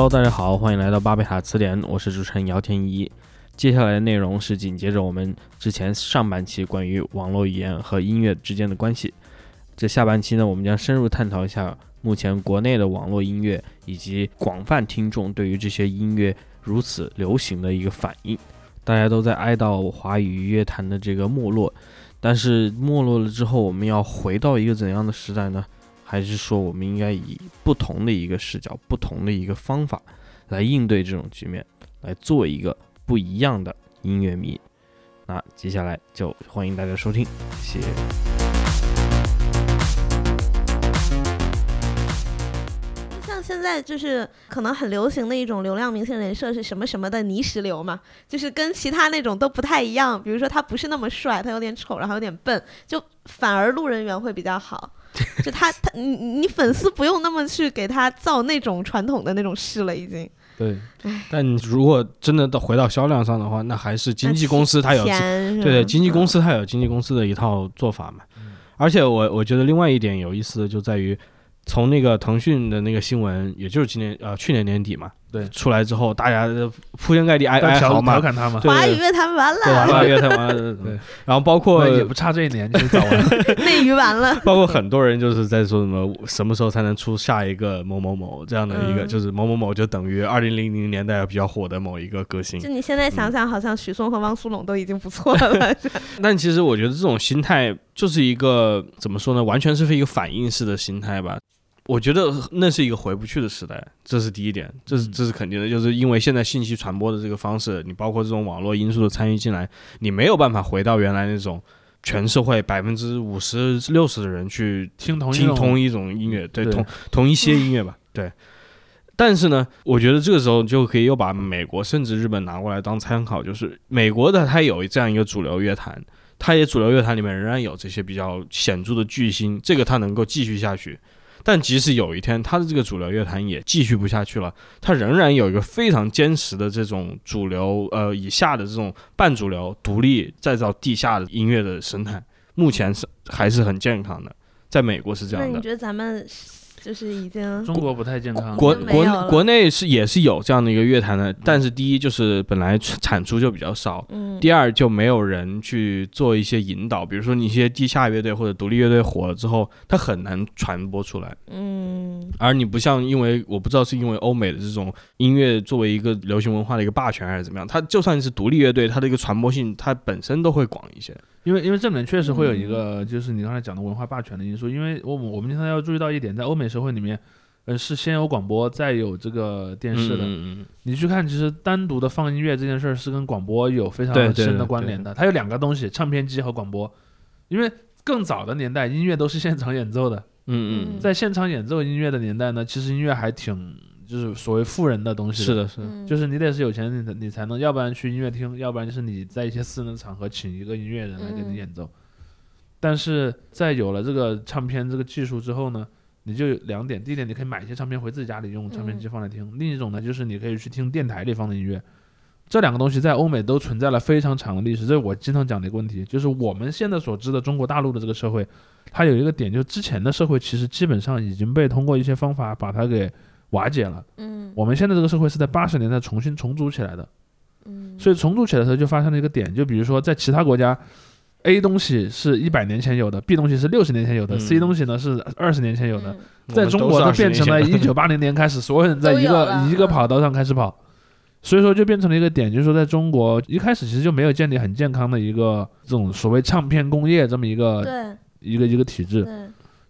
Hello，大家好，欢迎来到巴贝塔词典，我是主持人姚天一。接下来的内容是紧接着我们之前上半期关于网络语言和音乐之间的关系。这下半期呢，我们将深入探讨一下目前国内的网络音乐以及广泛听众对于这些音乐如此流行的一个反应。大家都在哀悼华语乐坛的这个没落，但是没落了之后，我们要回到一个怎样的时代呢？还是说我们应该以不同的一个视角、不同的一个方法来应对这种局面，来做一个不一样的音乐迷？那接下来就欢迎大家收听，谢谢。像现在就是可能很流行的一种流量明星人设是什么什么的泥石流嘛，就是跟其他那种都不太一样。比如说他不是那么帅，他有点丑，然后有点笨，就反而路人缘会比较好。就他他你你粉丝不用那么去给他造那种传统的那种事了，已经。对，但你如果真的到回到销量上的话，那还是经纪公司它有对对，经纪公司它有经纪公司的一套做法嘛。而且我我觉得另外一点有意思的就在于。从那个腾讯的那个新闻，也就是今年呃去年年底嘛，对，出来之后，大家铺天盖地哀哀嚎嘛，调侃他嘛，华语乐坛完了，华语乐坛完了，对，然后包括也不差这一年就早完，内娱完了，包括很多人就是在说什么什么时候才能出下一个某某某这样的一个，就是某某某就等于二零零零年代比较火的某一个歌星。就你现在想想，好像许嵩和汪苏泷都已经不错了。但其实我觉得这种心态就是一个怎么说呢，完全是一个反应式的心态吧。我觉得那是一个回不去的时代，这是第一点，这是这是肯定的，就是因为现在信息传播的这个方式，你包括这种网络因素的参与进来，你没有办法回到原来那种全社会百分之五十六十的人去听同听同一种音乐，对同同一些音乐吧，对。但是呢，我觉得这个时候就可以又把美国甚至日本拿过来当参考，就是美国的它有这样一个主流乐坛，它也主流乐坛里面仍然有这些比较显著的巨星，这个它能够继续下去。但即使有一天他的这个主流乐坛也继续不下去了，他仍然有一个非常坚实的这种主流呃以下的这种半主流独立再造地下的音乐的生态，目前是还是很健康的，在美国是这样的。那你觉得咱们？就是已经中国不太健康，国国国内是也是有这样的一个乐坛的，但是第一就是本来产出就比较少，嗯，第二就没有人去做一些引导，比如说你一些地下乐队或者独立乐队火了之后，它很难传播出来，嗯，而你不像，因为我不知道是因为欧美的这种音乐作为一个流行文化的一个霸权还是怎么样，它就算是独立乐队，它的一个传播性它本身都会广一些。因为因为这里面确实会有一个，就是你刚才讲的文化霸权的因素。因为我我们经常要注意到一点，在欧美社会里面，呃，是先有广播，再有这个电视的。你去看，其实单独的放音乐这件事儿是跟广播有非常深的关联的。它有两个东西，唱片机和广播。因为更早的年代，音乐都是现场演奏的。嗯嗯。在现场演奏音乐的年代呢，其实音乐还挺。就是所谓富人的东西，是的，是的，就是你得是有钱，你你才能，要不然去音乐厅，要不然就是你在一些私人的场合请一个音乐人来给你演奏。但是在有了这个唱片这个技术之后呢，你就两点，第一点你可以买一些唱片回自己家里用唱片机放来听，另一种呢就是你可以去听电台里放的音乐。这两个东西在欧美都存在了非常长的历史，这是我经常讲的一个问题，就是我们现在所知的中国大陆的这个社会，它有一个点，就是之前的社会其实基本上已经被通过一些方法把它给。瓦解了，嗯，我们现在这个社会是在八十年代重新重组起来的，嗯，所以重组起来的时候就发生了一个点，就比如说在其他国家，A 东西是一百年前有的，B 东西是六十年前有的，C 东西呢是二十年前有的，在中国呢变成了一九八零年开始，所有人在一个一个跑道上开始跑，所以说就变成了一个点，就是说在中国一开始其实就没有建立很健康的一个这种所谓唱片工业这么一个一个一个体制。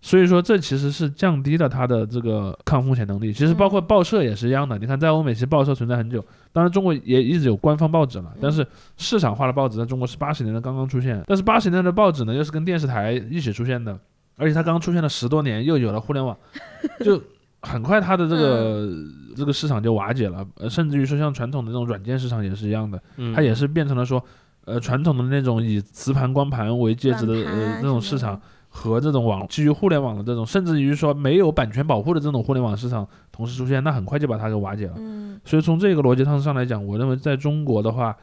所以说，这其实是降低了它的这个抗风险能力。其实包括报社也是一样的。你看，在欧美其实报社存在很久，当然中国也一直有官方报纸了。但是市场化的报纸在中国是八十年代刚刚出现。但是八十年代的报纸呢，又是跟电视台一起出现的，而且它刚出现了十多年，又有了互联网，就很快它的这个这个市场就瓦解了。呃，甚至于说像传统的那种软件市场也是一样的，它也是变成了说，呃，传统的那种以磁盘、光盘为介质的呃那种市场。和这种网基于互联网的这种，甚至于说没有版权保护的这种互联网市场同时出现，那很快就把它给瓦解了。嗯，所以从这个逻辑上上来讲，我认为在中国的话，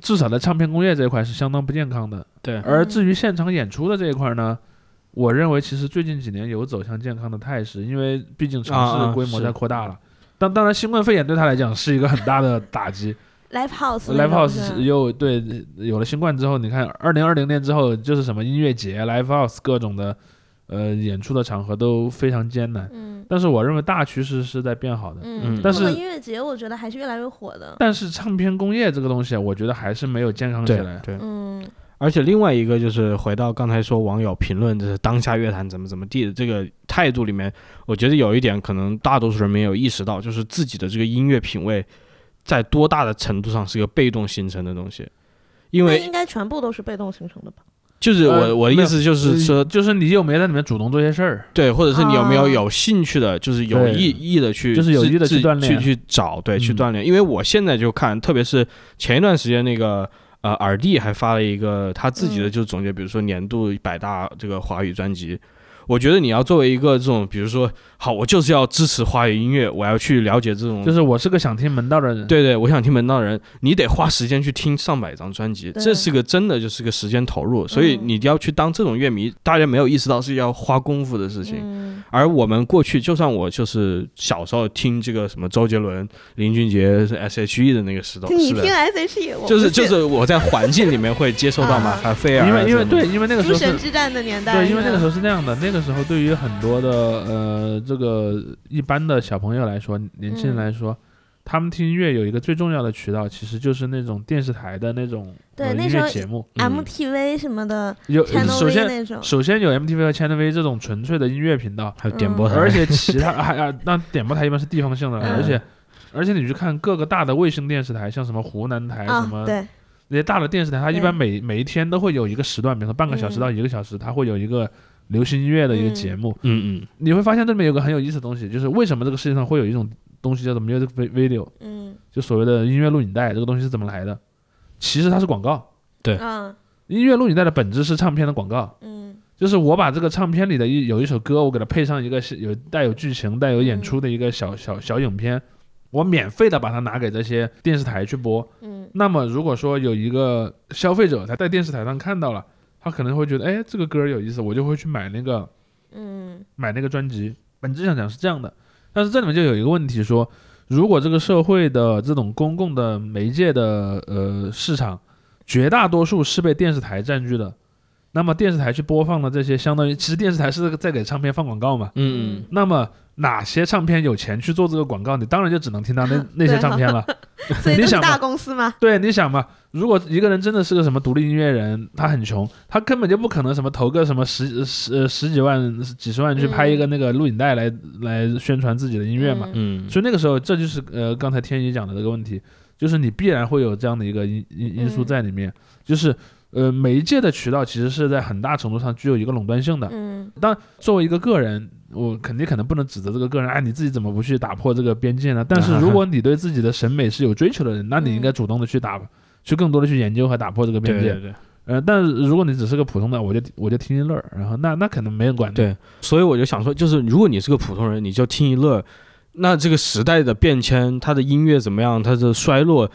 至少在唱片工业这一块是相当不健康的。对。而至于现场演出的这一块呢，我认为其实最近几年有走向健康的态势，因为毕竟城市规模在扩大了。当当然，新冠肺炎对他来讲是一个很大的打击。Live House，Live House 又对有了新冠之后，你看二零二零年之后就是什么音乐节、Live House 各种的，呃，演出的场合都非常艰难。嗯。但是我认为大趋势是在变好的。嗯。但是音乐节我觉得还是越来越火的。但是唱片工业这个东西，我觉得还是没有健康起来。对。嗯。而且另外一个就是回到刚才说网友评论就是当下乐坛怎么怎么地的这个态度里面，我觉得有一点可能大多数人没有意识到，就是自己的这个音乐品味在多大的程度上是一个被动形成的东西，因为应该全部都是被动形成的吧？就是我我的意思就是说，就是你有没有在里面主动做些事儿？对，或者是你有没有有兴趣的，就是有意意的去，就是有意的去锻炼，去去找，对，去锻炼。因为我现在就看，特别是前一段时间那个。呃，耳帝还发了一个他自己的就是总结，比如说年度百大这个华语专辑。我觉得你要作为一个这种，比如说，好，我就是要支持华语音乐，我要去了解这种，就是我是个想听门道的人。对对，我想听门道的人，你得花时间去听上百张专辑，这是个真的就是个时间投入。所以你要去当这种乐迷，大家没有意识到是要花功夫的事情。而我们过去，就算我就是小时候听这个什么周杰伦、林俊杰是 S.H.E 的那个时代，你听 S.H.E，就是就是我在环境里面会接受到马卡菲尔，因为因为对，因为那个时候神之战的年代，对，因为那个时候是那样的，那个时候对于很多的呃这个一般的小朋友来说，年轻人来说。他们听音乐有一个最重要的渠道，其实就是那种电视台的那种音乐节目，MTV 什么的。有首先首先有 MTV 和 Channel V 这种纯粹的音乐频道，还有点播台。而且其他 还啊，那点播台一般是地方性的，而且而且你去看各个大的卫星电视台，像什么湖南台什么，那些大的电视台，它一般每每一天都会有一个时段，比如说半个小时到一个小时，它会有一个流行音乐的一个节目。嗯嗯。你会发现这里面有个很有意思的东西，就是为什么这个世界上会有一种。东西叫做 music video，嗯，就所谓的音乐录影带，这个东西是怎么来的？其实它是广告，对，嗯。音乐录影带的本质是唱片的广告，嗯，就是我把这个唱片里的一有一首歌，我给它配上一个有带有剧情、带有演出的一个小小小影片，我免费的把它拿给这些电视台去播，嗯，那么如果说有一个消费者他在电视台上看到了，他可能会觉得，哎，这个歌有意思，我就会去买那个，嗯，买那个专辑，本质上讲是这样的。但是这里面就有一个问题，说如果这个社会的这种公共的媒介的呃市场，绝大多数是被电视台占据的，那么电视台去播放的这些，相当于其实电视台是在给唱片放广告嘛，嗯，那么。哪些唱片有钱去做这个广告？你当然就只能听到那 那些唱片了。你想大公司吗？对，你想嘛，如果一个人真的是个什么独立音乐人，他很穷，他根本就不可能什么投个什么十十十几万、几十万去拍一个那个录影带来来宣传自己的音乐嘛。嗯。所以那个时候，这就是呃刚才天一讲的这个问题，就是你必然会有这样的一个因因因素在里面，就是呃媒介的渠道其实是在很大程度上具有一个垄断性的。嗯。当作为一个个人。我肯定可能不能指责这个个人，哎，你自己怎么不去打破这个边界呢？但是如果你对自己的审美是有追求的人，那你应该主动的去打，去更多的去研究和打破这个边界。对对。呃，但是如果你只是个普通的，我就我就听一乐，然后那那可能没人管。对。所以我就想说，就是如果你是个普通人，你就听一乐，那这个时代的变迁，它的音乐怎么样，它的衰落。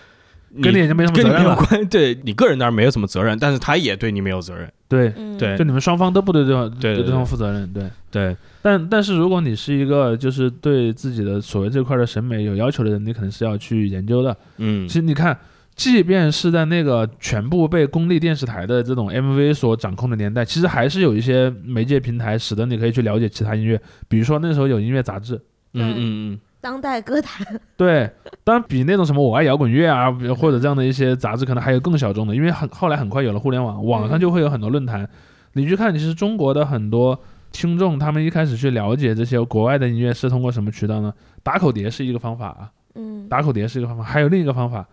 跟你就没什么责任关，对你个人当然没有什么责任，但是他也对你没有责任。对对，就你们双方都不对对方对对方负责任。对对，但但是如果你是一个就是对自己的所谓这块的审美有要求的人，你可能是要去研究的。嗯，其实你看，即便是在那个全部被公立电视台的这种 MV 所掌控的年代，其实还是有一些媒介平台使得你可以去了解其他音乐，比如说那时候有音乐杂志。嗯嗯嗯。当代歌坛，对，当然比那种什么我爱摇滚乐啊，或者这样的一些杂志，可能还有更小众的，因为很后来很快有了互联网，网上就会有很多论坛。你去看，其实中国的很多听众，他们一开始去了解这些国外的音乐是通过什么渠道呢？打口碟是一个方法啊，嗯，打口碟是一个方法，还有另一个方法。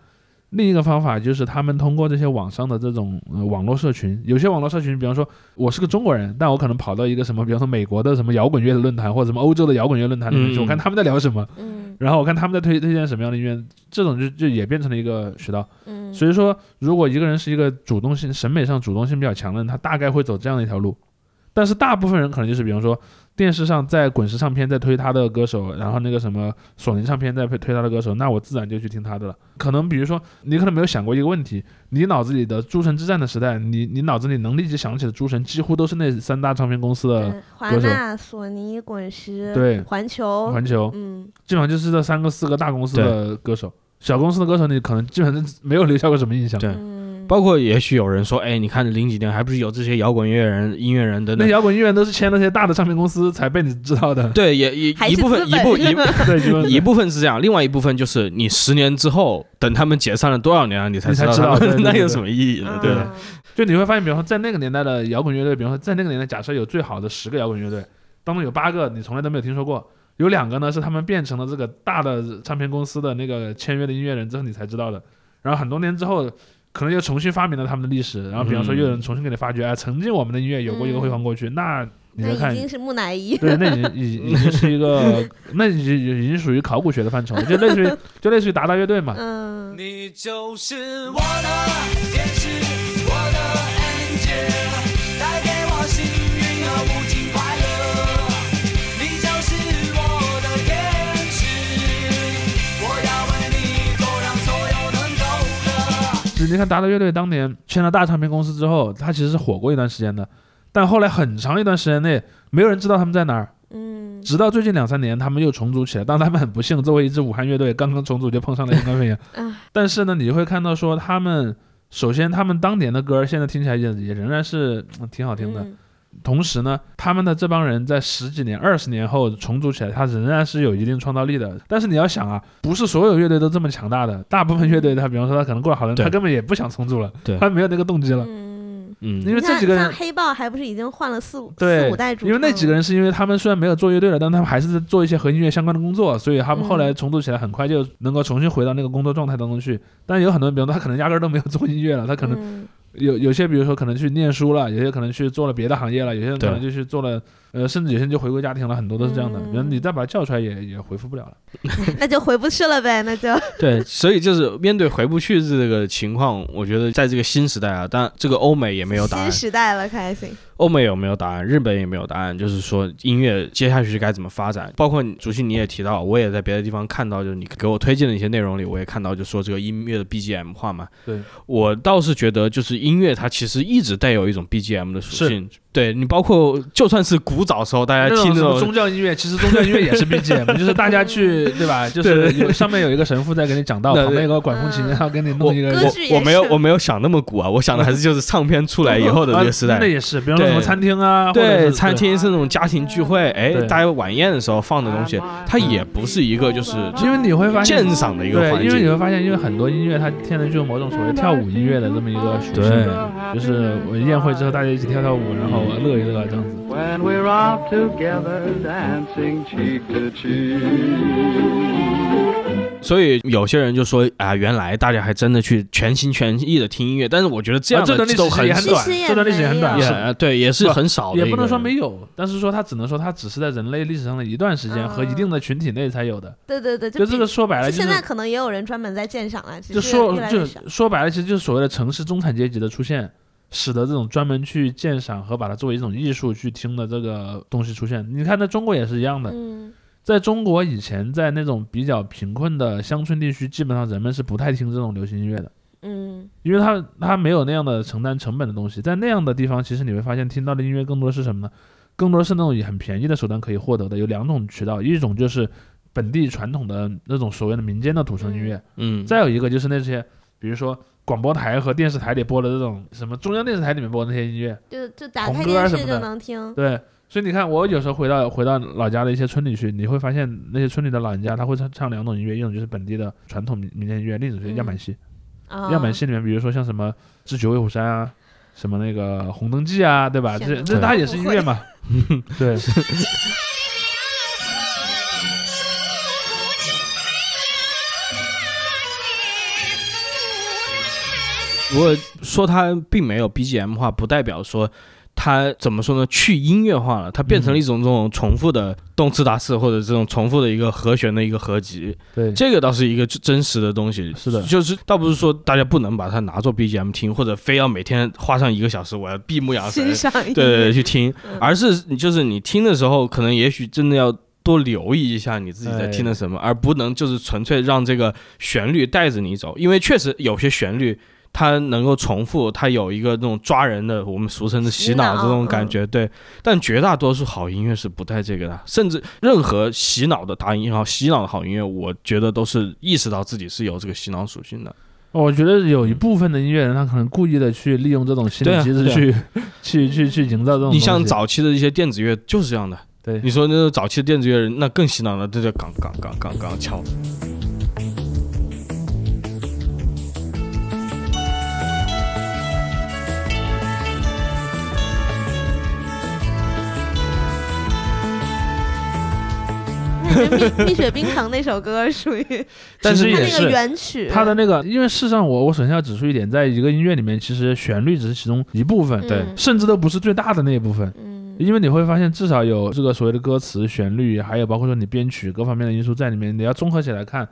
另一个方法就是他们通过这些网上的这种网络社群，有些网络社群，比方说我是个中国人，但我可能跑到一个什么，比方说美国的什么摇滚乐的论坛，或者什么欧洲的摇滚乐论坛里面去，我看他们在聊什么，嗯，然后我看他们在推推荐什么样的音乐，这种就就也变成了一个渠道，嗯，所以说如果一个人是一个主动性审美上主动性比较强的人，他大概会走这样的一条路，但是大部分人可能就是比方说。电视上在滚石唱片在推他的歌手，然后那个什么索尼唱片在推推他的歌手，那我自然就去听他的了。可能比如说你可能没有想过一个问题，你脑子里的诸神之战的时代，你你脑子里能立即想起的诸神几乎都是那三大唱片公司的歌手，华纳、索尼、滚石，对，环球，环球，嗯，基本上就是这三个四个大公司的歌手，小公司的歌手你可能基本上没有留下过什么印象。对。包括也许有人说，哎，你看零几年还不是有这些摇滚乐人、音乐人等等？那摇滚音乐人都是签那些大的唱片公司才被你知道的。对，也也一部分一部一 对一部分是这样，另外一部分就是你十年之后，等他们解散了多少年了，你才知道，那有什么意义呢？对，就你会发现，比方说在那个年代的摇滚乐队，比方说在那个年代，假设有最好的十个摇滚乐队，当中有八个你从来都没有听说过，有两个呢是他们变成了这个大的唱片公司的那个签约的音乐人之后你才知道的，然后很多年之后。可能又重新发明了他们的历史，然后比方说又有人重新给你发掘，哎，曾经我们的音乐有过一个辉煌过去，那你再看，已经是木乃伊，对，那已经已已经是一个，那已经已经属于考古学的范畴，就类似于就类似于达达乐队嘛。嗯。你看达达乐队当年签了大唱片公司之后，他其实是火过一段时间的，但后来很长一段时间内没有人知道他们在哪儿。嗯，直到最近两三年，他们又重组起来。但他们很不幸，作为一支武汉乐队，刚刚重组就碰上了新冠肺炎。但是呢，你会看到说他们，首先他们当年的歌现在听起来也也仍然是挺好听的。同时呢，他们的这帮人在十几年、二十年后重组起来，他仍然是有一定创造力的。但是你要想啊，不是所有乐队都这么强大的，大部分乐队他，比方说他可能过了好多年，他根本也不想重组了，他没有那个动机了。嗯，因为这几个人，黑豹还不是已经换了四五四五代主因为那几个人是因为他们虽然没有做乐队了，但他们还是在做一些和音乐相关的工作，所以他们后来重组起来，很快就能够重新回到那个工作状态当中去。但有很多人，比方说他可能压根都没有做音乐了，他可能。有有些，比如说可能去念书了，有些可能去做了别的行业了，有些人可能就去做了，呃，甚至有些人就回归家庭了，很多都是这样的。人你再把他叫出来，也也回复不了了，那就回不去了呗，那就。对，所以就是面对回不去这个情况，我觉得在这个新时代啊，但这个欧美也没有答案。新时代了，开心。欧美有没有答案？日本也没有答案。就是说音乐接下去该怎么发展？包括主席你也提到，我也在别的地方看到，就是你给我推荐的一些内容里，我也看到，就说这个音乐的 BGM 化嘛。对，我倒是觉得，就是音乐它其实一直带有一种 BGM 的属性。对你，包括就算是古早时候，大家听那种宗教音乐，其实宗教音乐也是 BGM，就是大家去对吧？就是有上面有一个神父在给你讲道，旁边有个管风琴，然后给你弄一个。我我没有我没有想那么古啊，我想的还是就是唱片出来以后的那个时代。那也是，比方说什么餐厅啊，对，餐厅是那种家庭聚会，哎，大家晚宴的时候放的东西，它也不是一个就是，因为你会发现鉴赏的一个环境，因为你会发现，因为很多音乐它天然就有某种所谓跳舞音乐的这么一个属性，就是我宴会之后大家一起跳跳舞，然后乐一乐这样。When we're together dancing cheek to cheek。所以有些人就说啊，原来大家还真的去全心全意的听音乐，但是我觉得这样的历史也很短，这段历史也很短，也对，也是很少，也不能说没有，但是说它只能说它只是在人类历史上的一段时间和一定的群体内才有的。对对对，就这个说白了，现在可能也有人专门在鉴赏了，就说就说白了，其实就是所谓的城市中产阶级的出现。使得这种专门去鉴赏和把它作为一种艺术去听的这个东西出现。你看，在中国也是一样的。在中国以前，在那种比较贫困的乡村地区，基本上人们是不太听这种流行音乐的。嗯，因为他他没有那样的承担成本的东西。在那样的地方，其实你会发现听到的音乐更多的是什么呢？更多的是那种以很便宜的手段可以获得的。有两种渠道，一种就是本地传统的那种所谓的民间的土生音乐。嗯，再有一个就是那些，比如说。广播台和电视台里播的这种什么中央电视台里面播的那些音乐，就就打开电视就能听。对，所以你看，我有时候回到回到老家的一些村里去，你会发现那些村里的老人家他会唱唱两种音乐，一种就是本地的传统民民间音乐，另一种就是样板戏。样板戏里面，比如说像什么《智取威虎山》啊，什么那个《红灯记》啊，对吧？这这它也是音乐嘛。对。如果说它并没有 BGM 的话，不代表说它怎么说呢？去音乐化了，它变成了一种这种重复的动次打次或者这种重复的一个和弦的一个合集。对，这个倒是一个真实的东西。是的，就是倒不是说大家不能把它拿做 BGM 听，或者非要每天花上一个小时，我要闭目养神，对对对，去听，而是就是你听的时候，可能也许真的要多留意一下你自己在听的什么，而不能就是纯粹让这个旋律带着你走，因为确实有些旋律。它能够重复，它有一个那种抓人的，我们俗称的洗脑这种感觉，对。但绝大多数好音乐是不带这个的，甚至任何洗脑的打引号、洗脑的好音乐，我觉得都是意识到自己是有这个洗脑属性的。我觉得有一部分的音乐人，他可能故意的去利用这种心理机制去去去去营造这种。你像早期的一些电子乐就是这样的。对，你说那种早期的电子乐人，那更洗脑了，这叫杠杠杠杠杠敲。蜜雪冰城那首歌属于，但是也是原曲。它的那个，因为事实上，我我首先要指出一点，在一个音乐里面，其实旋律只是其中一部分，对，甚至都不是最大的那一部分。嗯，因为你会发现，至少有这个所谓的歌词、旋律，还有包括说你编曲各方面的因素在里面，你要综合起来看。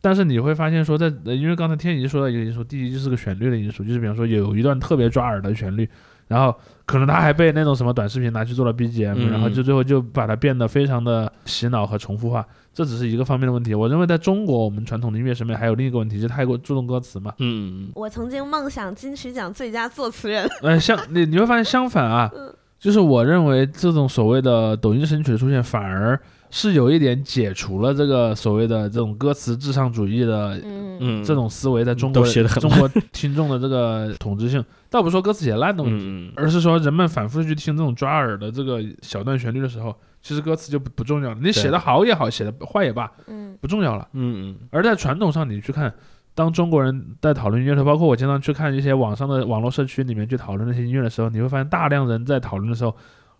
但是你会发现说，在因为刚才天怡说到一个因素，第一就是个旋律的因素，就是比方说有一段特别抓耳的旋律。然后可能他还被那种什么短视频拿去做了 BGM，然后就最后就把它变得非常的洗脑和重复化，这只是一个方面的问题。我认为在中国，我们传统的音乐审美还有另一个问题，就太过注重歌词嘛。嗯，我曾经梦想金曲奖最佳作词人。呃，相你你会发现相反啊，就是我认为这种所谓的抖音神曲的出现，反而。是有一点解除了这个所谓的这种歌词至上主义的，嗯，这种思维在中国中国 听众的这个统治性，倒不是说歌词写烂的问题，而是说人们反复去听这种抓耳的这个小段旋律的时候，其实歌词就不不重要了。你写的好也好，写的坏也罢，嗯，不重要了。嗯嗯。而在传统上，你去看，当中国人在讨论音乐的时候，包括我经常去看一些网上的网络社区里面去讨论那些音乐的时候，你会发现大量人在讨论的时候。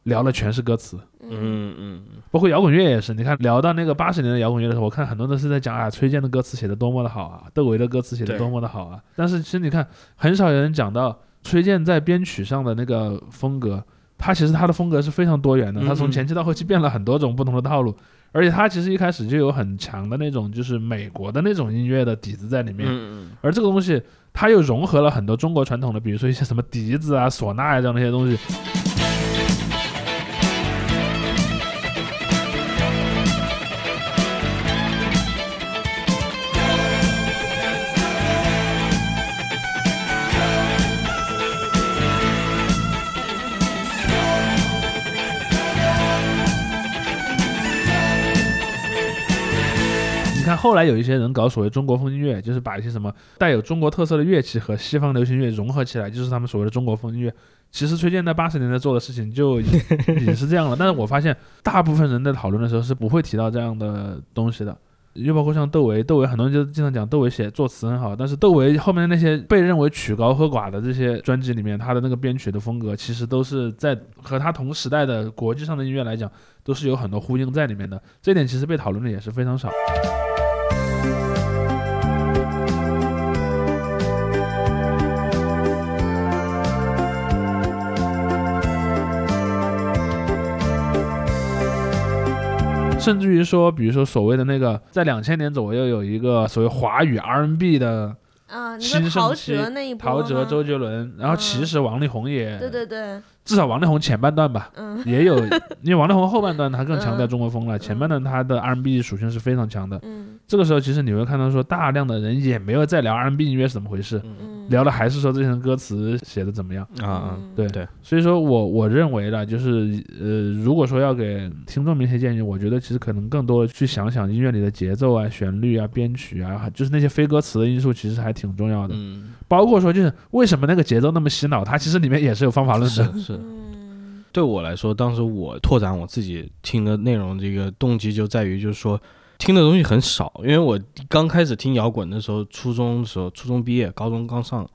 聊的全是歌词，嗯嗯，包括摇滚乐也是。你看，聊到那个八十年的摇滚乐的时候，我看很多都是在讲啊，崔健的歌词写的多么的好啊，窦唯的歌词写的多么的好啊。但是其实你看，很少有人讲到崔健在编曲上的那个风格，他其实他的风格是非常多元的，他从前期到后期变了很多种不同的套路，而且他其实一开始就有很强的那种就是美国的那种音乐的底子在里面，而这个东西他又融合了很多中国传统的，比如说一些什么笛子啊、唢呐啊这样的一些东西。看，后来有一些人搞所谓中国风音乐，就是把一些什么带有中国特色的乐器和西方流行乐融合起来，就是他们所谓的中国风音乐。其实崔健在八十年代做的事情就已经 是这样了。但是我发现，大部分人在讨论的时候是不会提到这样的东西的。又包括像窦唯，窦唯很多人就经常讲窦唯写作词很好，但是窦唯后面那些被认为曲高和寡的这些专辑里面，他的那个编曲的风格，其实都是在和他同时代的国际上的音乐来讲，都是有很多呼应在里面的。这点其实被讨论的也是非常少。甚至于说，比如说所谓的那个，在两千年左右有一个所谓华语 R&B 的啊，新生期，陶喆、周杰伦，然后其实王力宏也，对对对。至少王力宏前半段吧，也有，因为王力宏后半段他更强调中国风了，前半段他的 R&B 属性是非常强的。这个时候其实你会看到说，大量的人也没有在聊 R&B 音乐是怎么回事，聊的还是说这些歌词写的怎么样？啊？对。对，所以说我我认为呢，就是呃，如果说要给听众们一些建议，我觉得其实可能更多的去想想音乐里的节奏啊、旋律啊、编曲啊，就是那些非歌词的因素，其实还挺重要的。嗯，包括说就是为什么那个节奏那么洗脑，它其实里面也是有方法论的。是。嗯，对我来说，当时我拓展我自己听的内容，这个动机就在于，就是说听的东西很少。因为我刚开始听摇滚的时候，初中的时候，初中毕业，高中刚上，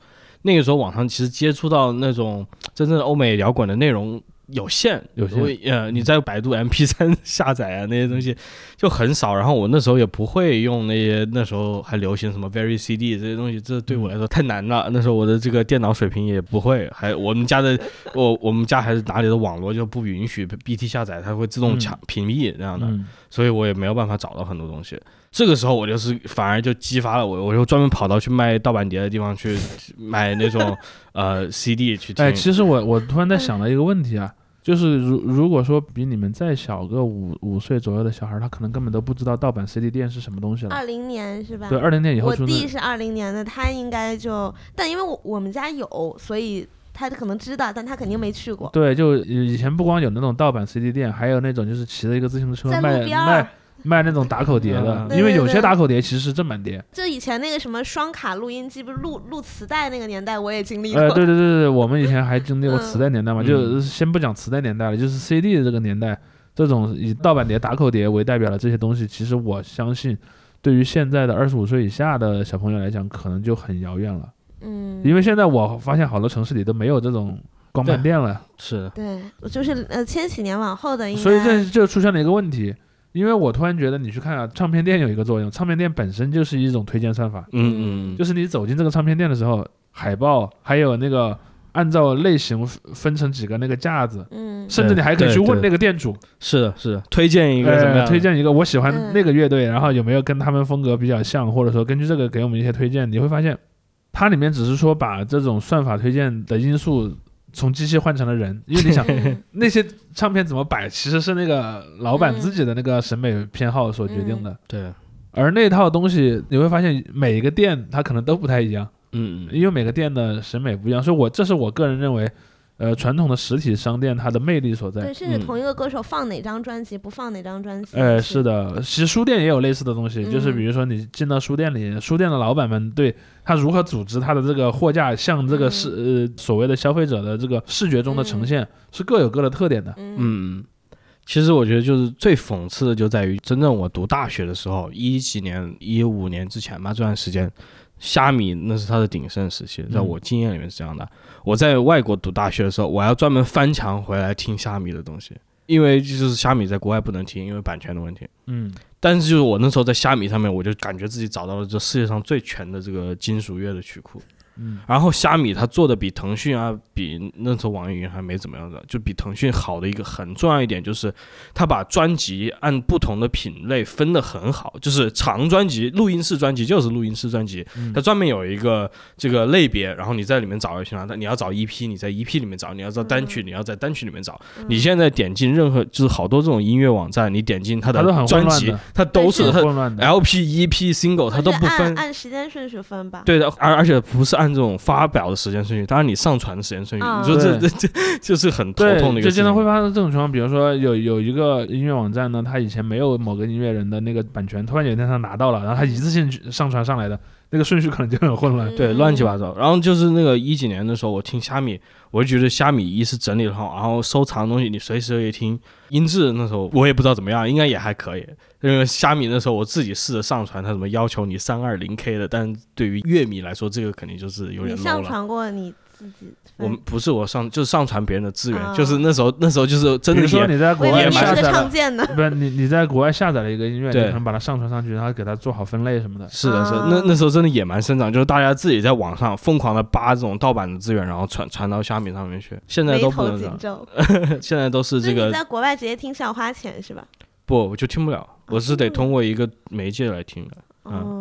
那个时候网上其实接触到那种真正的欧美摇滚的内容有限，有限。呃，你在百度 MP 三下载啊那些东西就很少。然后我那时候也不会用那些，那时候还流行什么 Very CD 这些东西，这对我来说太难了。那时候我的这个电脑水平也不会，还我们家的我我们家还是哪里的网络就不允许 BT 下载，它会自动抢屏蔽这样的，所以我也没有办法找到很多东西。这个时候我就是反而就激发了我，我就专门跑到去卖盗版碟的地方去买那种呃 CD 去听。哎，其实我我突然在想了一个问题啊。就是如如果说比你们再小个五五岁左右的小孩，他可能根本都不知道盗版 CD 店是什么东西了。二零年是吧？对，二零年以后。我弟是二零年的，他应该就，但因为我我们家有，所以他可能知道，但他肯定没去过。对，就以前不光有那种盗版 CD 店，还有那种就是骑着一个自行车卖卖。卖那种打口碟的，因为有些打口碟其实是正版碟。就以前那个什么双卡录音机，不是录录磁带那个年代，我也经历过。呃，对对对对，我们以前还经历 过磁带年代嘛，就先不讲磁带年代了，就是 CD 的这个年代，这种以盗版碟、打口碟为代表的这些东西，其实我相信，对于现在的二十五岁以下的小朋友来讲，可能就很遥远了。嗯，因为现在我发现好多城市里都没有这种光盘店了。是。对，就是呃千禧年往后的。所以这就出现了一个问题。因为我突然觉得，你去看啊，唱片店有一个作用，唱片店本身就是一种推荐算法。嗯嗯。就是你走进这个唱片店的时候，海报还有那个按照类型分成几个那个架子，嗯，甚至你还可以去问那个店主，是的，是的，推荐一个什么？推荐一个我喜欢那个乐队，然后有没有跟他们风格比较像，或者说根据这个给我们一些推荐，你会发现，它里面只是说把这种算法推荐的因素。从机器换成了人，因为你想 那些唱片怎么摆，其实是那个老板自己的那个审美偏好所决定的。对，而那套东西你会发现，每一个店它可能都不太一样。嗯因为每个店的审美不一样，所以我这是我个人认为。呃，传统的实体商店它的魅力所在。对，甚至同一个歌手放哪张专辑，不放哪张专辑。哎，是的，其实书店也有类似的东西，就是比如说你进到书店里，书店的老板们对他如何组织他的这个货架，向这个是呃所谓的消费者的这个视觉中的呈现，是各有各的特点的。嗯，其实我觉得就是最讽刺的就在于，真正我读大学的时候，一几年、一五年之前吧，这段时间。虾米那是它的鼎盛时期，在我经验里面是这样的。我在外国读大学的时候，我要专门翻墙回来听虾米的东西，因为就是虾米在国外不能听，因为版权的问题。嗯，但是就是我那时候在虾米上面，我就感觉自己找到了这世界上最全的这个金属乐的曲库。嗯，然后虾米它做的比腾讯啊，比那时候网易云还没怎么样的，就比腾讯好的一个很重要一点就是，它把专辑按不同的品类分得很好，就是长专辑、录音室专辑就是录音室专辑，它专门有一个这个类别，然后你在里面找就行了。但你要找 EP，你在 EP 里面找；你要找单曲，你要在单曲里面找。你现在点进任何就是好多这种音乐网站，你点进它的专辑，它都是它 LP、EP、Single，它都不分，按时间顺序分吧。对的，而而且不是按。这种发表的时间顺序，当然你上传的时间顺序，你说这这这就是很头痛的一个。就经常会发生这种情况，比如说有有一个音乐网站呢，他以前没有某个音乐人的那个版权，突然有一天他拿到了，然后他一次性上传上来的。那个顺序可能就很混乱，对，乱七八糟。然后就是那个一几年的时候，我听虾米，我就觉得虾米一是整理的好，然后收藏的东西你随时可以听。音质那时候我也不知道怎么样，应该也还可以。因为虾米那时候我自己试着上传，它怎么要求你三二零 K 的，但对于乐迷来说，这个肯定就是有点 low 了。你上传过你？我们不是我上，就是上传别人的资源，就是那时候那时候就是真的。比如说你在国外下载了，不是你你在国外下载了一个音乐，你可能把它上传上去，然后给它做好分类什么的。是的，是那那时候真的野蛮生长，就是大家自己在网上疯狂的扒这种盗版的资源，然后传传到虾米上面去。现在都不能这 现在都是这个。你在国外直接听是要花钱是吧？不，我就听不了，我是得通过一个媒介来听的。嗯，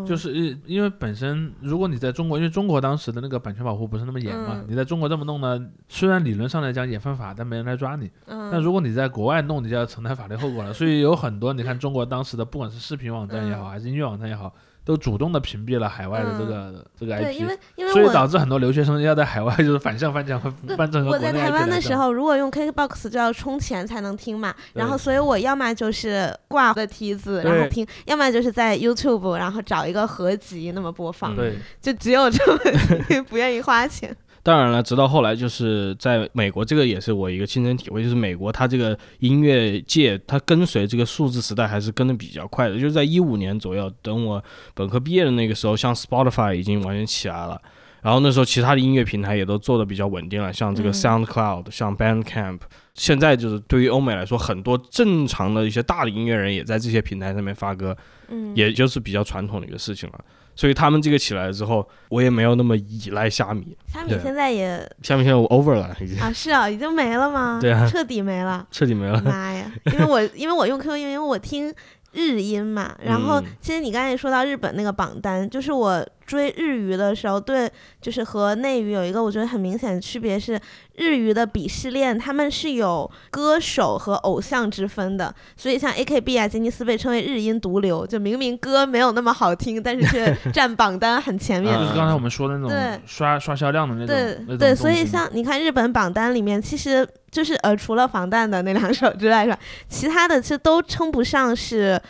就是因为本身，如果你在中国，因为中国当时的那个版权保护不是那么严嘛，你在中国这么弄呢，虽然理论上来讲也犯法，但没人来抓你。嗯，但如果你在国外弄，你就要承担法律后果了。所以有很多，你看中国当时的，不管是视频网站也好，还是音乐网站也好。都主动的屏蔽了海外的这个这个 IP，因为因为所以导致很多留学生要在海外就是反向翻墙和翻成我在台湾的时候，如果用 KKBOX 就要充钱才能听嘛，然后所以我要么就是挂的梯子然后听，要么就是在 YouTube 然后找一个合集那么播放，对，就只有这么 不愿意花钱。当然了，直到后来就是在美国，这个也是我一个亲身体会，就是美国它这个音乐界，它跟随这个数字时代还是跟的比较快的。就是在一五年左右，等我本科毕业的那个时候，像 Spotify 已经完全起来了，然后那时候其他的音乐平台也都做的比较稳定了，像这个 SoundCloud，像 Bandcamp。现在就是对于欧美来说，很多正常的一些大的音乐人也在这些平台上面发歌，嗯，也就是比较传统的一个事情了。所以他们这个起来之后，我也没有那么依赖虾米。虾米现在也，虾米现在我 over 了，已经啊，是啊，已经没了吗？对啊，彻底没了，彻底没了。妈呀！因为我 因为我用 QQ 音乐，因为我听。日音嘛，然后其实你刚才说到日本那个榜单，就是我追日语的时候，对，就是和内娱有一个我觉得很明显的区别是，日语的鄙视链他们是有歌手和偶像之分的，所以像 AKB 啊、吉尼斯被称为日音毒瘤，就明明歌没有那么好听，但是却占榜单很前面。就是刚才我们说的那种刷刷销量的那种。对对，所以像你看日本榜单里面，其实。就是呃，除了防弹的那两首之外，是吧？其他的其实都称不上是，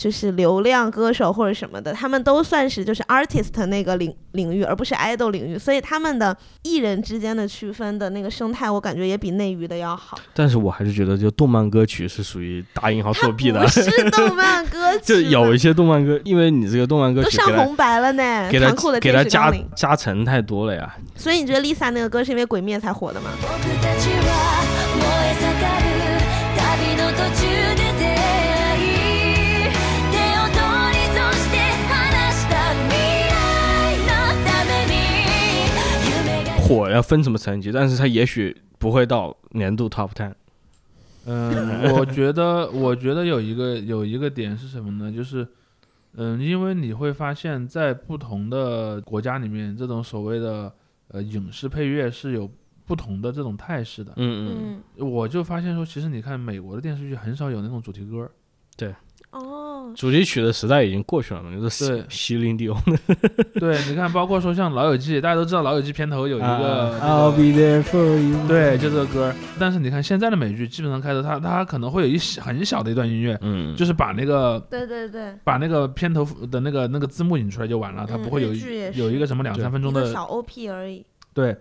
就是流量歌手或者什么的，他们都算是就是 artist 那个领领域，而不是 idol 领域。所以他们的艺人之间的区分的那个生态，我感觉也比内娱的要好。但是我还是觉得，就动漫歌曲是属于打引号作弊的。不是 动漫歌 曲，就有一些动漫歌，因为你这个动漫歌曲都上红白了呢，残酷的给他加加成太多了呀。所以你觉得 Lisa 那个歌是因为鬼灭才火的吗？火要分什么层级，但是它也许不会到年度 top ten。嗯，我觉得，我觉得有一个有一个点是什么呢？就是，嗯，因为你会发现在不同的国家里面，这种所谓的呃影视配乐是有不同的这种态势的。嗯嗯。我就发现说，其实你看美国的电视剧很少有那种主题歌。对。哦，主题曲的时代已经过去了嘛？就是西林迪翁的。对，你看，包括说像《老友记》，大家都知道《老友记》片头有一个 I'll be there for you，对，就这个歌。但是你看现在的美剧，基本上开头它它可能会有一很小的一段音乐，嗯，就是把那个对对对，把那个片头的那个那个字幕引出来就完了，它不会有有一个什么两三分钟的小 OP 而已。对。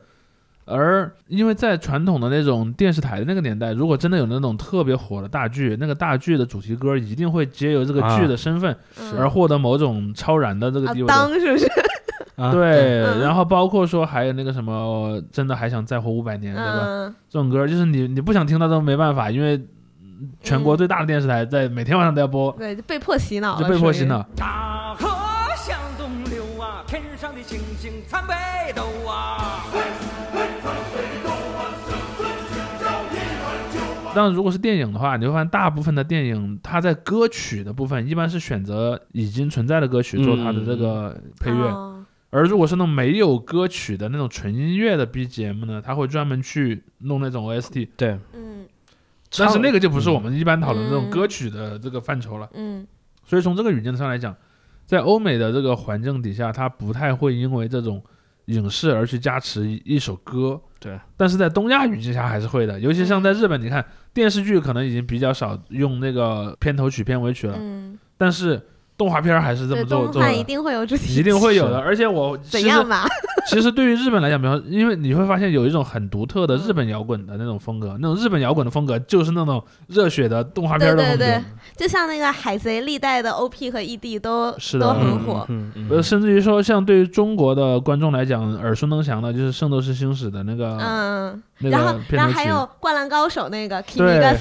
而因为在传统的那种电视台的那个年代，如果真的有那种特别火的大剧，那个大剧的主题歌一定会借由这个剧的身份而获得某种超然的这个地位。当是不是？对，然后包括说还有那个什么，真的还想再活五百年，对吧？这种歌就是你你不想听到都没办法，因为全国最大的电视台在每天晚上都要播。对，就被迫洗脑就被迫洗脑。上的星星参北斗啊。但如果是电影的话，你会发现大部分的电影，它在歌曲的部分一般是选择已经存在的歌曲做它的这个配乐，而如果是那种没有歌曲的那种纯音乐的 BGM 呢，它会专门去弄那种 OST。对，嗯，但是那个就不是我们一般讨论这种歌曲的这个范畴了。嗯，所以从这个语境上来讲，在欧美的这个环境底下，它不太会因为这种影视而去加持一首歌。对，但是在东亚语境下还是会的，尤其像在日本，你看电视剧可能已经比较少用那个片头曲、片尾曲了，嗯，但是。动画片还是这么做做的，一定会有主题，一定会有的。而且我怎样嘛？其实对于日本来讲，比方因为你会发现有一种很独特的日本摇滚的那种风格，那种日本摇滚的风格就是那种热血的动画片的风格。对。对对，就像那个海贼历代的 OP 和 ED 都是都很火。呃，甚至于说，像对于中国的观众来讲，耳熟能详的就是《圣斗士星矢》的那个，嗯，然后然后还有《灌篮高手》那个，对对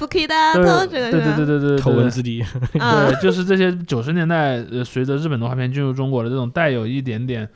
对对对对，头文字 D，对，就是这些九十年代呃，随着日日本动画片进入中国的这种带有一点点，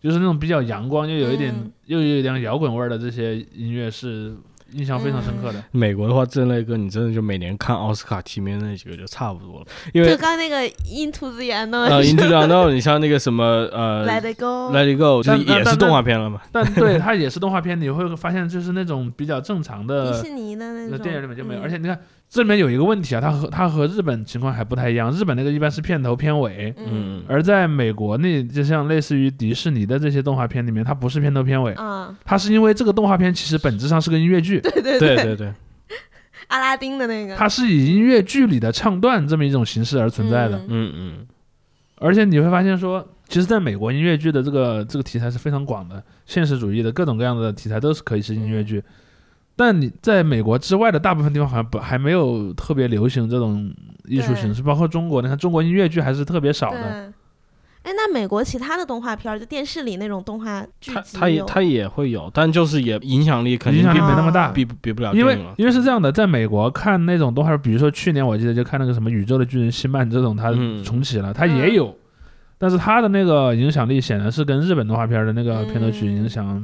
就是那种比较阳光又有一点又有一点摇滚味儿的这些音乐是印象非常深刻的。美国的话，这类歌你真的就每年看奥斯卡提名那几个就差不多了。因为就刚那个 Into the Unknown，呃，Into the Unknown，你像那个什么呃，Let It Go，Let It Go，就是也是动画片了嘛。但对它也是动画片，你会发现就是那种比较正常的迪士尼的那种电影里面就没有，而且你看。这里面有一个问题啊，它和它和日本情况还不太一样。日本那个一般是片头片尾，嗯，而在美国那就像类似于迪士尼的这些动画片里面，它不是片头片尾，啊，它是因为这个动画片其实本质上是个音乐剧，对 对对。对对，阿拉丁的那个，它是以音乐剧里的唱段这么一种形式而存在的，嗯嗯，而且你会发现说，其实在美国音乐剧的这个这个题材是非常广的，现实主义的各种各样的题材都是可以是音乐剧。但你在美国之外的大部分地方好像不还没有特别流行这种艺术形式，包括中国，你看中国音乐剧还是特别少的。哎，那美国其他的动画片儿，就电视里那种动画剧集，它也它也会有，但就是也影响力肯定影响力没那么大，比比不了。因为因为是这样的，在美国看那种动画，比如说去年我记得就看那个什么《宇宙的巨人》西曼这种，它重启了，它也有，但是他的那个影响力显然是跟日本动画片的那个片头曲影响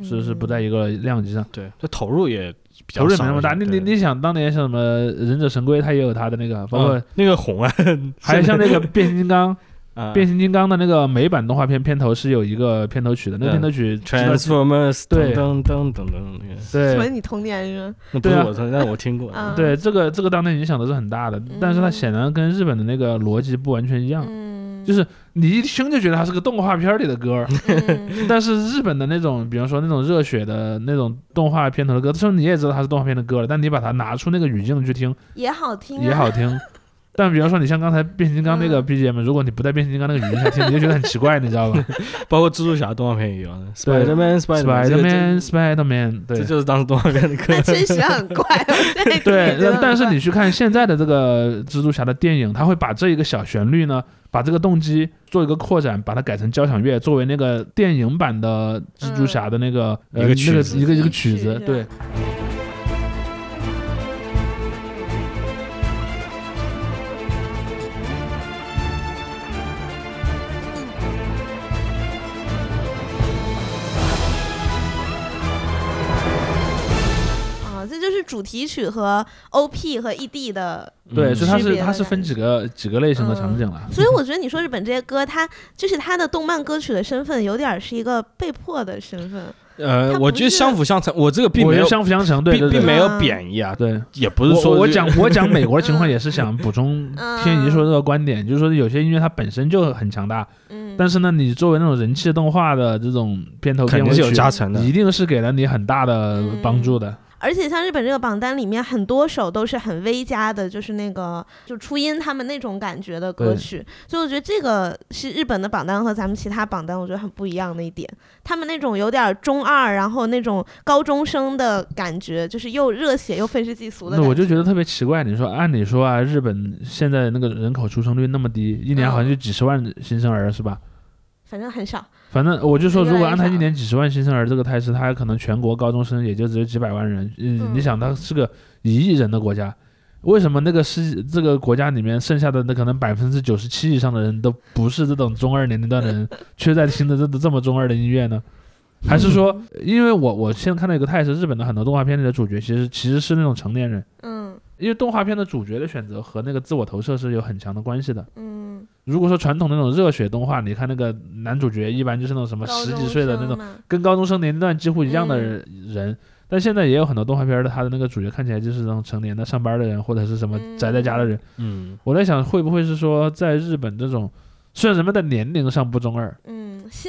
是是不在一个量级上。对，这投入也投入没那么大。你你你想当年像什么《忍者神龟》，它也有它的那个，包括那个红啊，还有像那个变形金刚。变形金刚的那个美版动画片片头是有一个片头曲的，那个片头曲 Transformers，对，噔噔噔噔，对，什你童年是？那不是我童，但我听过。对，这个这个当年影响都是很大的，但是它显然跟日本的那个逻辑不完全一样，就是你一听就觉得它是个动画片里的歌，但是日本的那种，比方说那种热血的那种动画片头的歌，虽然你也知道它是动画片的歌了，但你把它拿出那个语境去听，也好听，也好听。但比方说，你像刚才变形金刚那个 BGM，如果你不在变形金刚那个语境下听，你就觉得很奇怪，你知道吧？包括蜘蛛侠动画片也有，Spiderman，Spiderman，Spiderman，对，这就是当时动画片的歌。确实很怪。对，但是你去看现在的这个蜘蛛侠的电影，他会把这一个小旋律呢，把这个动机做一个扩展，把它改成交响乐，作为那个电影版的蜘蛛侠的那个一个曲子，一个一个曲子，对。主题曲和 OP 和 ED 的对，所以它是它是分几个几个类型的场景了。所以我觉得你说日本这些歌，它就是它的动漫歌曲的身份，有点是一个被迫的身份。呃，我觉得相辅相成。我这个并没有相辅相成，对，并没有贬义啊。对，也不是说我讲我讲美国的情况，也是想补充天怡说这个观点，就是说有些音乐它本身就很强大，嗯，但是呢，你作为那种人气动画的这种片头片尾曲，有加成的，一定是给了你很大的帮助的。而且像日本这个榜单里面很多首都是很微加的，就是那个就初音他们那种感觉的歌曲，所以我觉得这个是日本的榜单和咱们其他榜单我觉得很不一样的一点。他们那种有点中二，然后那种高中生的感觉，就是又热血又愤世嫉俗的。那我就觉得特别奇怪，你说按理说啊，日本现在那个人口出生率那么低，一年好像就几十万新生儿是吧？反正很少。反正我就说，如果按他一年几十万新生儿这个态势，他可能全国高中生也就只有几百万人。嗯，你想，他是个一亿人的国家，为什么那个是这个国家里面剩下的那可能百分之九十七以上的人都不是这种中二年龄段的人，却在听着这这么中二的音乐呢？还是说，因为我我现在看到一个态势，日本的很多动画片里的主角其实其实是那种成年人。嗯。因为动画片的主角的选择和那个自我投射是有很强的关系的。嗯，如果说传统那种热血动画，你看那个男主角一般就是那种什么十几岁的那种，跟高中生年龄段几乎一样的人。但现在也有很多动画片的，他的那个主角看起来就是那种成年的上班的人，或者是什么宅在家的人。嗯，我在想会不会是说在日本这种。虽然人们的年龄上不中二，嗯，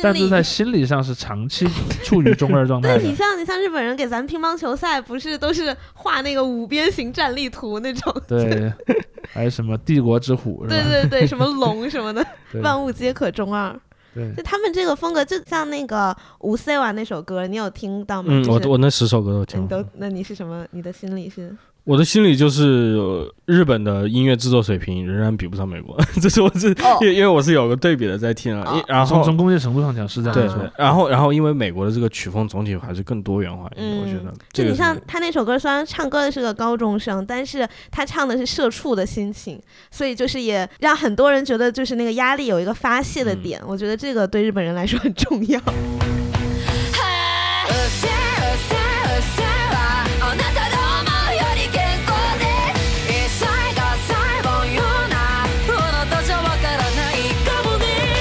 但是在心理上是长期处于中二状态。对你像你像日本人给咱们乒乓球赛，不是都是画那个五边形战力图那种？对，还有什么帝国之虎？对对对，什么龙什么的，万物皆可中二。对，就他们这个风格，就像那个吴 C 瓦那首歌，你有听到吗？嗯，我我那十首歌都听。都，那你是什么？你的心里是？我的心里就是日本的音乐制作水平仍然比不上美国，这是我是因因为我是有个对比的在听啊，然后从工业程度上讲是这样，对，然后然后因为美国的这个曲风总体还是更多元化，我觉得。就你像他那首歌，虽然唱歌的是个高中生，但是他唱的是社畜的心情，所以就是也让很多人觉得就是那个压力有一个发泄的点，我觉得这个对日本人来说很重要。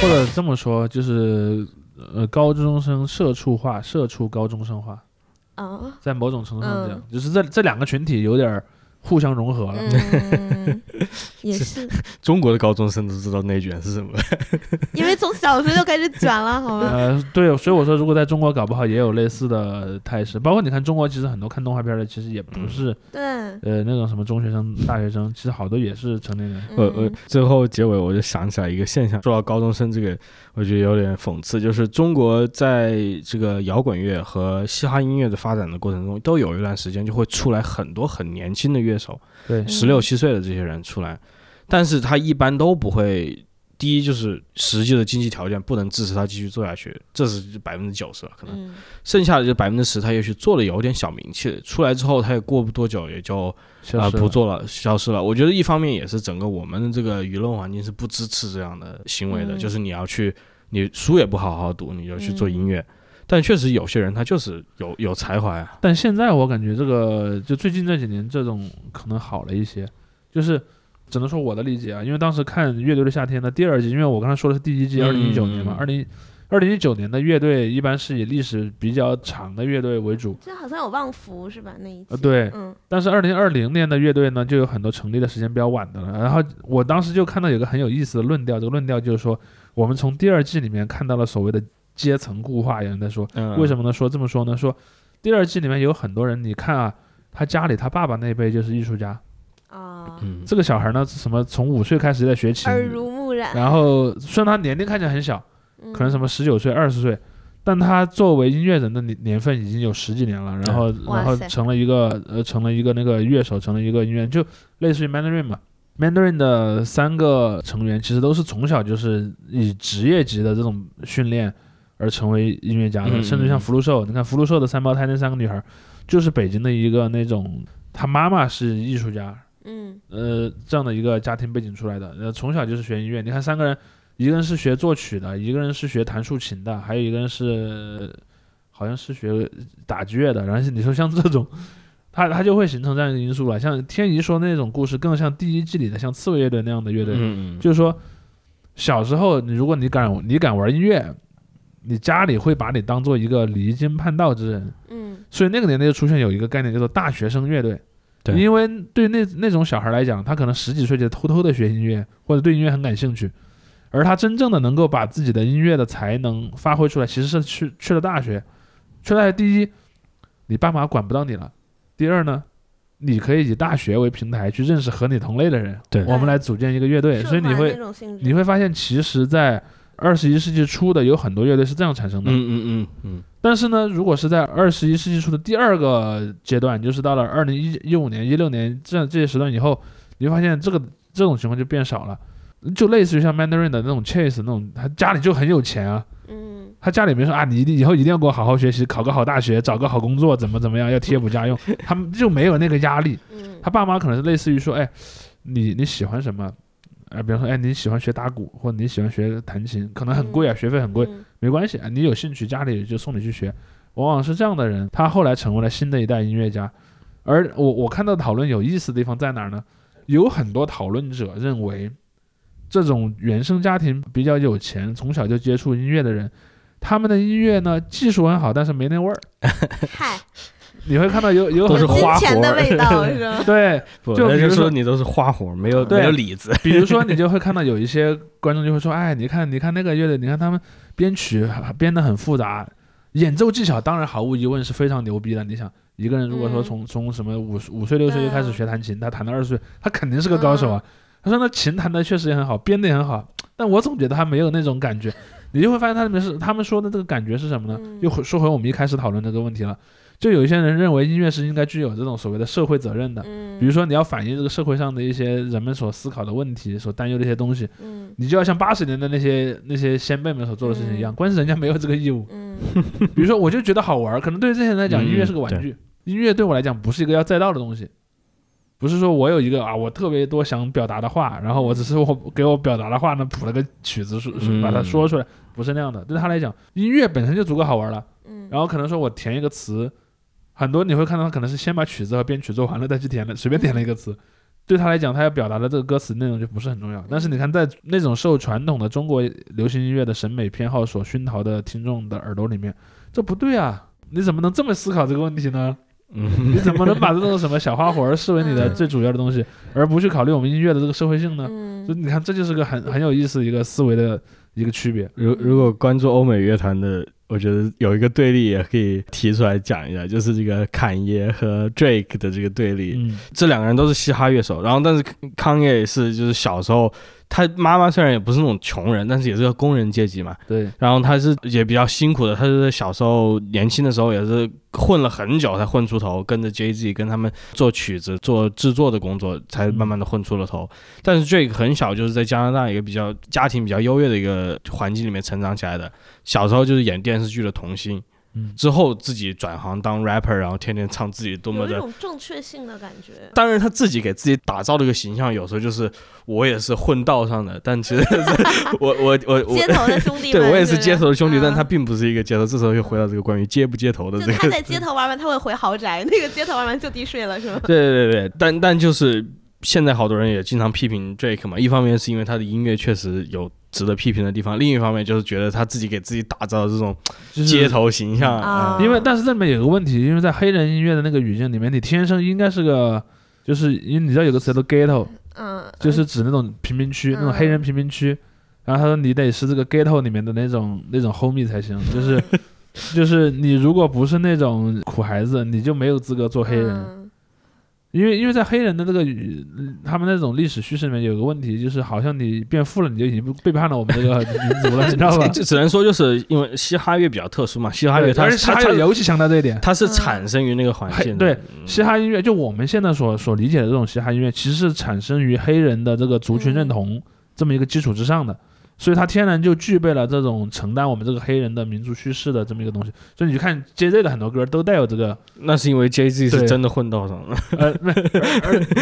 或者这么说，就是呃，高中生社畜化，社畜高中生化，啊，在某种程度上讲，就是这这两个群体有点。互相融合了，也是。中国的高中生都知道内卷是什么，因为从小学就开始卷了，好吗？呃，对，所以我说，如果在中国搞不好，也有类似的态势。包括你看，中国其实很多看动画片的，其实也不是对，呃，那种什么中学生、大学生，其实好多也是成年人。呃呃，最后结尾我就想起来一个现象，说到高中生这个，我觉得有点讽刺，就是中国在这个摇滚乐和嘻哈音乐的发展的过程中，都有一段时间就会出来很多很年轻的乐。乐手，对，十六七岁的这些人出来，但是他一般都不会第一就是实际的经济条件不能支持他继续做下去，这是百分之九十了，可能剩下的就百分之十，他也许做的有点小名气，出来之后他也过不多久也就啊不做了，消失了。我觉得一方面也是整个我们的这个舆论环境是不支持这样的行为的，就是你要去，你书也不好好读，你就去做音乐。但确实有些人他就是有有才华呀。但现在我感觉这个就最近这几年这种可能好了一些，就是只能说我的理解啊，因为当时看《乐队的夏天》的第二季，因为我刚才说的是第一季，二零一九年嘛，二零二零一九年的乐队一般是以历史比较长的乐队为主。这好像有旺福是吧？那一呃对，嗯。但是二零二零年的乐队呢，就有很多成立的时间比较晚的了。然后我当时就看到有个很有意思的论调，这个论调就是说，我们从第二季里面看到了所谓的。阶层固化，一样在说，为什么呢？说这么说呢？说第二季里面有很多人，你看啊，他家里他爸爸那辈就是艺术家啊，这个小孩呢，什么从五岁开始在学琴，耳濡目染。然后虽然他年龄看起来很小，可能什么十九岁、二十岁，但他作为音乐人的年年份已经有十几年了，然后然后成了一个呃，成了一个那个乐手，成了一个音乐，就类似于 Mandarin 嘛。Mandarin 的三个成员其实都是从小就是以职业级的这种训练。而成为音乐家的，甚至像福禄寿，你看福禄寿的三胞胎那三个女孩，就是北京的一个那种，她妈妈是艺术家，嗯，呃，这样的一个家庭背景出来的，呃，从小就是学音乐。你看三个人，一个人是学作曲的，一个人是学弹竖琴的，还有一个人是好像是学打击乐的。然后你说像这种，他他就会形成这样一个因素了。像天怡说那种故事，更像第一季里的像刺猬乐队那样的乐队，就是说小时候你如果你敢你敢玩音乐。你家里会把你当做一个离经叛道之人，嗯，所以那个年代就出现有一个概念叫做大学生乐队，对，因为对那那种小孩来讲，他可能十几岁就偷偷的学音乐，或者对音乐很感兴趣，而他真正的能够把自己的音乐的才能发挥出来，其实是去去了大学，去了大学，第一，你爸妈管不到你了，第二呢，你可以以大学为平台去认识和你同类的人，对，我们来组建一个乐队，所以你会你会发现，其实，在二十一世纪初的有很多乐队是这样产生的，嗯嗯嗯嗯。但是呢，如果是在二十一世纪初的第二个阶段，就是到了二零一一五年、一六年这样这些时段以后，你会发现这个这种情况就变少了，就类似于像 Mandarin 的那种 Chase 那种，他家里就很有钱啊，嗯，他家里面说啊，你一定以后一定要给我好好学习，考个好大学，找个好工作，怎么怎么样，要贴补家用，他们就没有那个压力，他爸妈可能是类似于说，哎，你你喜欢什么？啊，比方说，哎，你喜欢学打鼓，或者你喜欢学弹琴，可能很贵啊，学费很贵，没关系啊，你有兴趣，家里就送你去学。往往是这样的人，他后来成为了新的一代音乐家。而我我看到讨论有意思的地方在哪儿呢？有很多讨论者认为，这种原生家庭比较有钱，从小就接触音乐的人，他们的音乐呢，技术很好，但是没那味儿。嗨。你会看到有有都是花活的味道 是吧？对，就比如说你都是花活，没有没有里子。比如说你就会看到有一些观众就会说，哎，你看你看那个乐队，你看他们编曲编得很复杂，演奏技巧当然毫无疑问是非常牛逼的。你想一个人如果说从从什么五五岁六岁就开始学弹琴，他弹到二十岁，他肯定是个高手啊。他说那琴弹的确实也很好，编的也很好，但我总觉得他没有那种感觉。你就会发现他里面是他们说的这个感觉是什么呢？又说回我们一开始讨论这个问题了。就有一些人认为音乐是应该具有这种所谓的社会责任的，嗯，比如说你要反映这个社会上的一些人们所思考的问题、所担忧的一些东西，嗯，你就要像八十年的那些那些先辈们所做的事情一样，关键是人家没有这个义务，嗯，比如说我就觉得好玩，可能对于这些人来讲，音乐是个玩具，音乐对我来讲不是一个要载道的东西，不是说我有一个啊我特别多想表达的话，然后我只是我给我表达的话呢谱了个曲子说把它说出来，不是那样的，对他来讲，音乐本身就足够好玩了，嗯，然后可能说我填一个词。很多你会看到他可能是先把曲子和编曲做完了再去填了，随便填了一个词，对他来讲，他要表达的这个歌词内容就不是很重要。但是你看，在那种受传统的中国流行音乐的审美偏好所熏陶的听众的耳朵里面，这不对啊！你怎么能这么思考这个问题呢？你怎么能把这种什么小花活视为你的 最主要的东西，而不去考虑我们音乐的这个社会性呢？所以你看，这就是个很很有意思一个思维的一个区别。如如果关注欧美乐坛的。我觉得有一个对立也可以提出来讲一下，就是这个坎爷和 Drake 的这个对立。嗯，这两个人都是嘻哈乐手，然后但是康也是就是小时候他妈妈虽然也不是那种穷人，但是也是个工人阶级嘛。对。然后他是也比较辛苦的，他是小时候年轻的时候也是混了很久才混出头，跟着 J Z 跟他们做曲子、做制作的工作，才慢慢的混出了头。但是这个很小就是在加拿大一个比较家庭比较优越的一个环境里面成长起来的，小时候就是演电视剧的童星。之后自己转行当 rapper，然后天天唱自己多么的有种正确性的感觉。当然他自己给自己打造的一个形象，有时候就是我也是混道上的，但其实 我我我街头的兄弟，对我也是街头的兄弟，但他并不是一个街头。这时候又回到这个关于街不街头的这个。他在街头玩完他会回豪宅，那个街头玩完就地睡了，是吗？对对对，但但就是现在好多人也经常批评 Drake 嘛，一方面是因为他的音乐确实有。值得批评的地方，另一方面就是觉得他自己给自己打造的这种街头形象，因为但是这里面有个问题，因为在黑人音乐的那个语境里面，你天生应该是个，就是因为你知道有个词叫 ghetto，嗯，就是指那种贫民区，那种黑人贫民区，然后他说你得是这个 ghetto 里面的那种那种 homie 才行，就是 就是你如果不是那种苦孩子，你就没有资格做黑人。因为因为在黑人的这个他们那种历史叙事里面有个问题，就是好像你变富了，你就已经背叛了我们这个民族了，你知道吧？这只能说就是因为嘻哈乐比较特殊嘛，嘻哈乐它它它尤其强调这一点，它是产生于那个环境。对，嘻哈音乐就我们现在所所理解的这种嘻哈音乐，其实是产生于黑人的这个族群认同这么一个基础之上的。所以它天然就具备了这种承担我们这个黑人的民族叙事的这么一个东西。所以你去看 J Z 的很多歌都带有这个，那是因为 J Z 是真的混到上了。呃，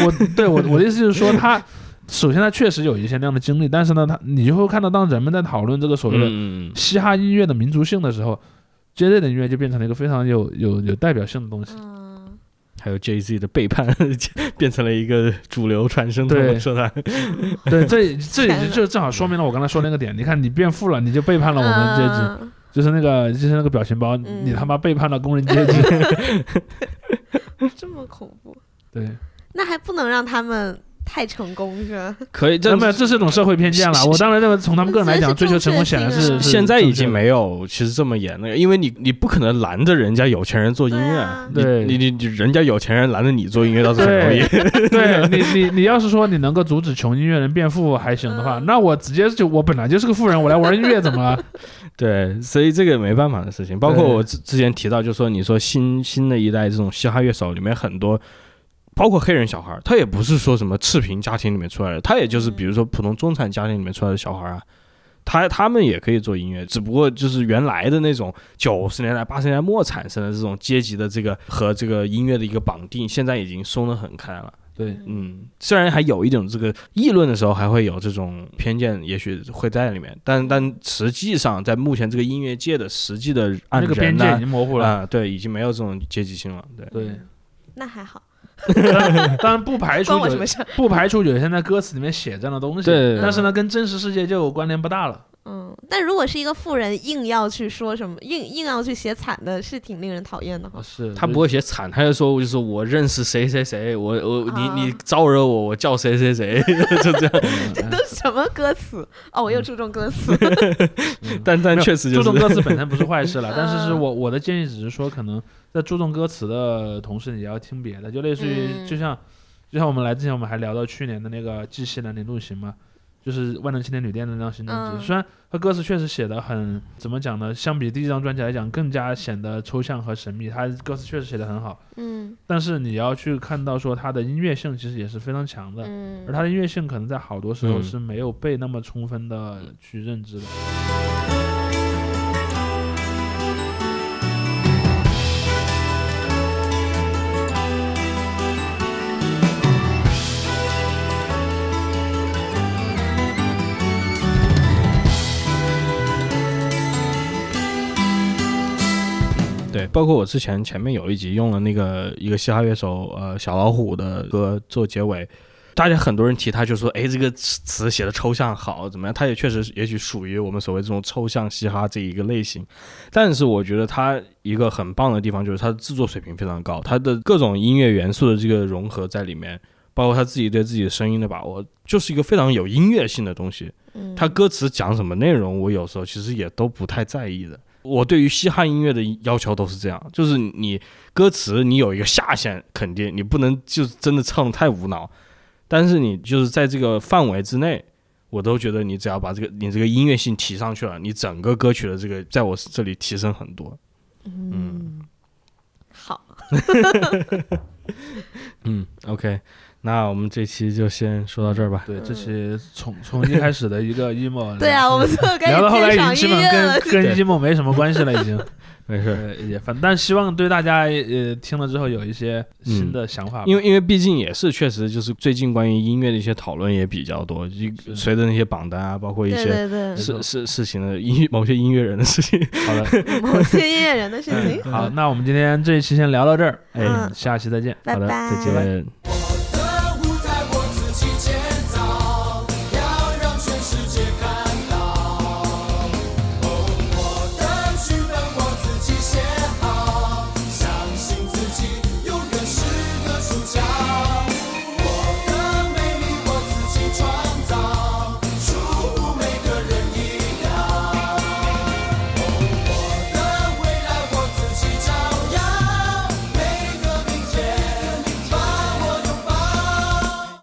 我对我我的意思就是说，他首先他确实有一些那样的经历，但是呢，他你就会看到，当人们在讨论这个所谓的嘻哈音乐的民族性的时候，J Z 的音乐就变成了一个非常有有有代表性的东西。还有 J Z 的背叛，变成了一个主流传声筒说他。对，这这也就正好说明了我刚才说那个点。你看，你变富了，你就背叛了我们阶级，就是那个就是那个表情包，你他妈背叛了工人阶级。这么恐怖？对。那还不能让他们。太成功是吧？可以，这没有，这是一种社会偏见了。我当然认为，从他们个人来讲，追求成功显然是现在已经没有其实这么严了，因为你你不可能拦着人家有钱人做音乐，对，你你你人家有钱人拦着你做音乐倒是很容易。对 你你你要是说你能够阻止穷音乐人变富还行的话，那我直接就我本来就是个富人，我来玩音乐怎么了？对，所以这个没办法的事情。包括我之之前提到，就说你说新新的一代这种嘻哈乐手里面很多。包括黑人小孩，他也不是说什么赤贫家庭里面出来的，他也就是比如说普通中产家庭里面出来的小孩啊，他他们也可以做音乐，只不过就是原来的那种九十年代八十年代末产生的这种阶级的这个和这个音乐的一个绑定，现在已经松得很开了。对，嗯，虽然还有一种这个议论的时候还会有这种偏见，也许会在里面，但但实际上在目前这个音乐界的实际的按这个边界已经模糊了啊，对，已经没有这种阶级性了。对对，那还好。当然不排除有，不排除有些在歌词里面写这样的东西，对，但是呢，跟真实世界就关联不大了。嗯，但如果是一个富人硬要去说什么，硬硬要去写惨的，是挺令人讨厌的哈。是他不会写惨，他就说就是我认识谁谁谁，我我你你招惹我，我叫谁谁谁，就这样。这都什么歌词？哦，我又注重歌词。但但确实就注重歌词本身不是坏事了，但是是我我的建议只是说，可能在注重歌词的同时，你要听别的，就类似于就像就像我们来之前，我们还聊到去年的那个《记西南年度行》嘛。就是万能青年旅店的那张新专辑，虽然他歌词确实写的很怎么讲呢？相比第一张专辑来讲，更加显得抽象和神秘。他歌词确实写的很好，嗯，但是你要去看到说他的音乐性其实也是非常强的，嗯，而他的音乐性可能在好多时候是没有被那么充分的去认知的。对，包括我之前前面有一集用了那个一个嘻哈乐手呃小老虎的歌做结尾，大家很多人提他就说，哎，这个词写的抽象好怎么样？他也确实也许属于我们所谓这种抽象嘻哈这一个类型，但是我觉得他一个很棒的地方就是他的制作水平非常高，他的各种音乐元素的这个融合在里面，包括他自己对自己的声音的把握，就是一个非常有音乐性的东西。他歌词讲什么内容，我有时候其实也都不太在意的。我对于嘻哈音乐的要求都是这样，就是你歌词你有一个下限，肯定你不能就是真的唱的太无脑，但是你就是在这个范围之内，我都觉得你只要把这个你这个音乐性提上去了，你整个歌曲的这个在我这里提升很多。嗯，好。嗯，OK，那我们这期就先说到这儿吧。对，这期从 从一开始的一个 emo，对啊，我们聊到后来已经基本跟跟 emo 没什么关系了，已经。没事，也反但希望对大家呃听了之后有一些新的想法。因为因为毕竟也是确实就是最近关于音乐的一些讨论也比较多，一随着那些榜单啊，包括一些事事事情的音某些音乐人的事情。好的，某些音乐人的事情。好，那我们今天这一期先聊到这儿，哎，下期再见。拜拜，再见。